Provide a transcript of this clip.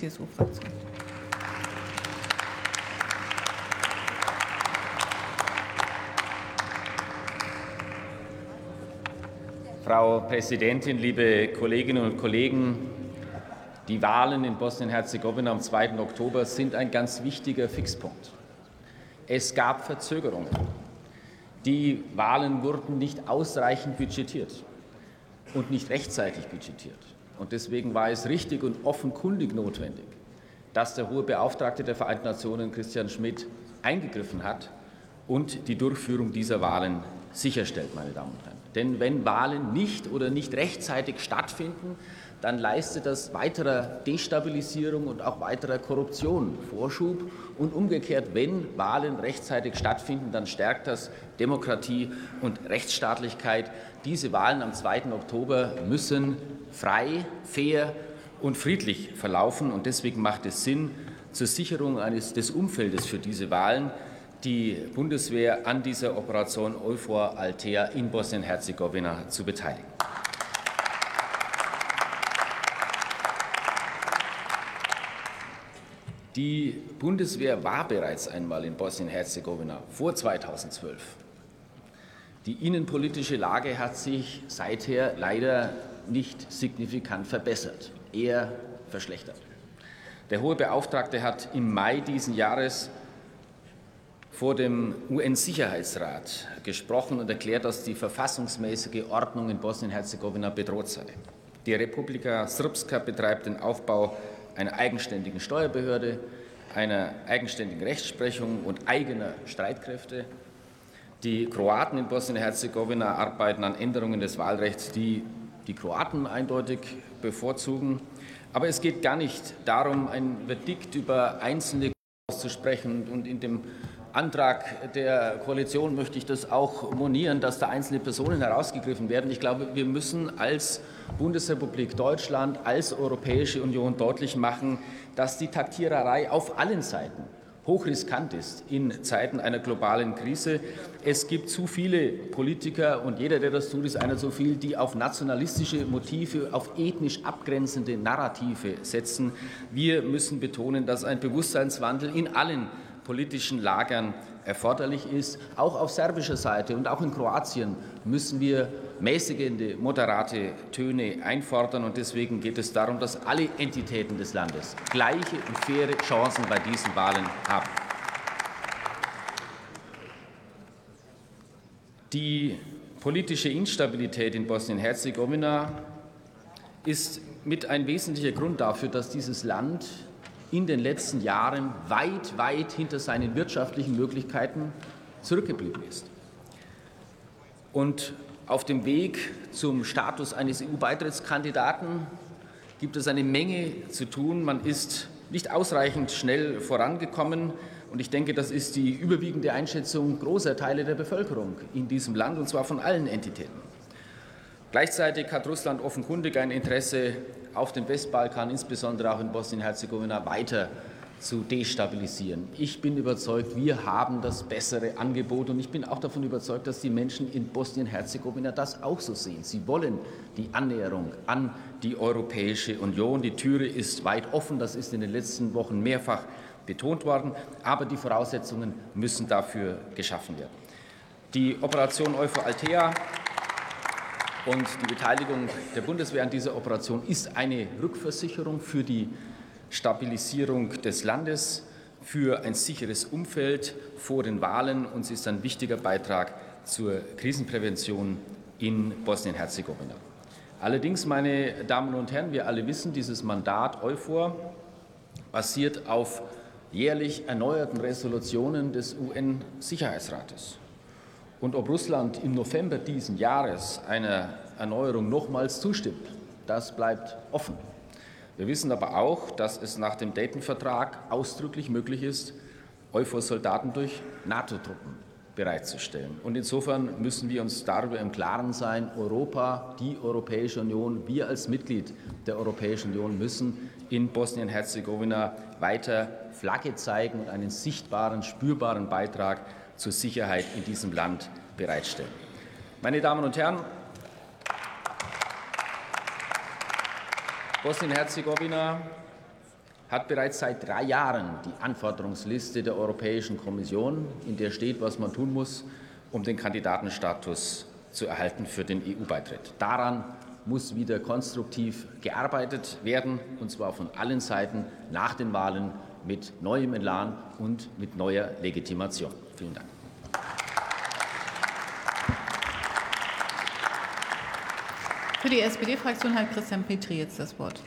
CSU-Fraktion. Frau Präsidentin, liebe Kolleginnen und Kollegen! Die Wahlen in Bosnien-Herzegowina am 2. Oktober sind ein ganz wichtiger Fixpunkt. Es gab Verzögerungen. Die Wahlen wurden nicht ausreichend budgetiert und nicht rechtzeitig budgetiert. Und deswegen war es richtig und offenkundig notwendig, dass der hohe Beauftragte der Vereinten Nationen, Christian Schmidt, eingegriffen hat und die Durchführung dieser Wahlen sicherstellt, meine Damen und Herren. Denn wenn Wahlen nicht oder nicht rechtzeitig stattfinden, dann leistet das weiterer Destabilisierung und auch weiterer Korruption Vorschub. Und umgekehrt, wenn Wahlen rechtzeitig stattfinden, dann stärkt das Demokratie und Rechtsstaatlichkeit. Diese Wahlen am 2. Oktober müssen frei, fair und friedlich verlaufen. Und deswegen macht es Sinn, zur Sicherung eines, des Umfeldes für diese Wahlen die Bundeswehr an dieser Operation Euphor Altea in Bosnien-Herzegowina zu beteiligen. Die Bundeswehr war bereits einmal in Bosnien-Herzegowina vor 2012. Die innenpolitische Lage hat sich seither leider nicht signifikant verbessert, eher verschlechtert. Der hohe Beauftragte hat im Mai diesen Jahres vor dem UN-Sicherheitsrat gesprochen und erklärt, dass die verfassungsmäßige Ordnung in Bosnien-Herzegowina bedroht sei. Die Republika Srpska betreibt den Aufbau einer eigenständigen Steuerbehörde, einer eigenständigen Rechtsprechung und eigener Streitkräfte. Die Kroaten in Bosnien-Herzegowina arbeiten an Änderungen des Wahlrechts, die die Kroaten eindeutig bevorzugen. Aber es geht gar nicht darum, ein Verdikt über einzelne auszusprechen. Und in dem Antrag der Koalition möchte ich das auch monieren, dass da einzelne Personen herausgegriffen werden. Ich glaube, wir müssen als Bundesrepublik Deutschland, als Europäische Union deutlich machen, dass die Taktiererei auf allen Seiten hochriskant ist in Zeiten einer globalen Krise. Es gibt zu viele Politiker und jeder, der das tut, ist einer zu viel, die auf nationalistische Motive, auf ethnisch abgrenzende Narrative setzen. Wir müssen betonen, dass ein Bewusstseinswandel in allen politischen Lagern erforderlich ist. Auch auf serbischer Seite und auch in Kroatien müssen wir mäßigende, moderate Töne einfordern. Und deswegen geht es darum, dass alle Entitäten des Landes gleiche und faire Chancen bei diesen Wahlen haben. Die politische Instabilität in Bosnien-Herzegowina ist mit ein wesentlicher Grund dafür, dass dieses Land in den letzten Jahren weit, weit hinter seinen wirtschaftlichen Möglichkeiten zurückgeblieben ist. Und auf dem Weg zum Status eines EU-Beitrittskandidaten gibt es eine Menge zu tun. Man ist nicht ausreichend schnell vorangekommen. Und ich denke, das ist die überwiegende Einschätzung großer Teile der Bevölkerung in diesem Land, und zwar von allen Entitäten. Gleichzeitig hat Russland offenkundig ein Interesse, auf dem Westbalkan, insbesondere auch in Bosnien-Herzegowina, weiter zu destabilisieren. Ich bin überzeugt, wir haben das bessere Angebot und ich bin auch davon überzeugt, dass die Menschen in Bosnien-Herzegowina das auch so sehen. Sie wollen die Annäherung an die Europäische Union. Die Türe ist weit offen, das ist in den letzten Wochen mehrfach betont worden, aber die Voraussetzungen müssen dafür geschaffen werden. Die Operation Euphor Altea und die Beteiligung der Bundeswehr an dieser Operation ist eine Rückversicherung für die Stabilisierung des Landes, für ein sicheres Umfeld vor den Wahlen und sie ist ein wichtiger Beitrag zur Krisenprävention in Bosnien-Herzegowina. Allerdings, meine Damen und Herren, wir alle wissen, dieses Mandat EUFOR basiert auf jährlich erneuerten Resolutionen des UN-Sicherheitsrates. Und ob Russland im November diesen Jahres einer Erneuerung nochmals zustimmt, das bleibt offen. Wir wissen aber auch, dass es nach dem Dayton-Vertrag ausdrücklich möglich ist, EUFOR-Soldaten durch NATO-Truppen bereitzustellen. Und insofern müssen wir uns darüber im Klaren sein, Europa, die Europäische Union, wir als Mitglied der Europäischen Union müssen in Bosnien-Herzegowina weiter Flagge zeigen und einen sichtbaren, spürbaren Beitrag zur Sicherheit in diesem Land bereitstellen. Meine Damen und Herren, Bosnien-Herzegowina hat bereits seit drei Jahren die Anforderungsliste der Europäischen Kommission, in der steht, was man tun muss, um den Kandidatenstatus zu erhalten für den EU-Beitritt. Daran muss wieder konstruktiv gearbeitet werden, und zwar von allen Seiten nach den Wahlen mit neuem Elan und mit neuer Legitimation. Vielen Dank. Für die SPD-Fraktion hat Christian Petri jetzt das Wort.